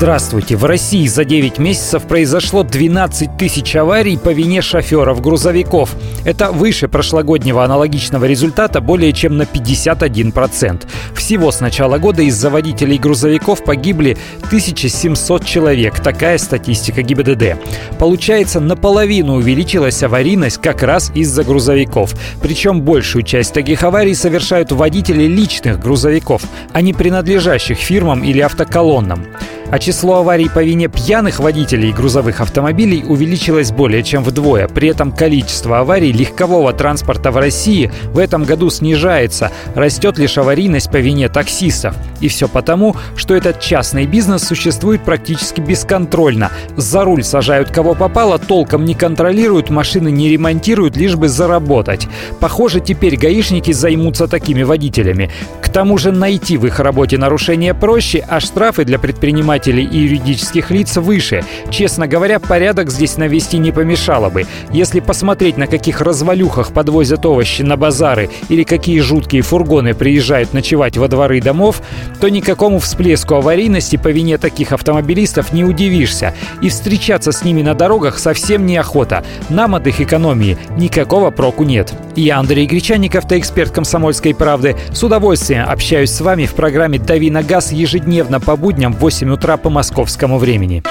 Здравствуйте. В России за 9 месяцев произошло 12 тысяч аварий по вине шоферов грузовиков. Это выше прошлогоднего аналогичного результата более чем на 51%. Всего с начала года из-за водителей грузовиков погибли 1700 человек. Такая статистика ГИБДД. Получается, наполовину увеличилась аварийность как раз из-за грузовиков. Причем большую часть таких аварий совершают водители личных грузовиков, а не принадлежащих фирмам или автоколоннам. А число аварий по вине пьяных водителей грузовых автомобилей увеличилось более чем вдвое. При этом количество аварий легкового транспорта в России в этом году снижается. Растет лишь аварийность по вине таксистов. И все потому, что этот частный бизнес существует практически бесконтрольно. За руль сажают кого попало, толком не контролируют, машины не ремонтируют, лишь бы заработать. Похоже, теперь гаишники займутся такими водителями. К тому же найти в их работе нарушения проще, а штрафы для предпринимателей предпринимателей и юридических лиц выше. Честно говоря, порядок здесь навести не помешало бы. Если посмотреть, на каких развалюхах подвозят овощи на базары или какие жуткие фургоны приезжают ночевать во дворы домов, то никакому всплеску аварийности по вине таких автомобилистов не удивишься. И встречаться с ними на дорогах совсем неохота. Нам от их экономии никакого проку нет. Я Андрей Гречаник, автоэксперт «Комсомольской правды». С удовольствием общаюсь с вами в программе «Дави на газ» ежедневно по будням в 8 утра по московскому времени.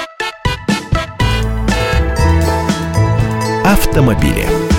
Автомобили.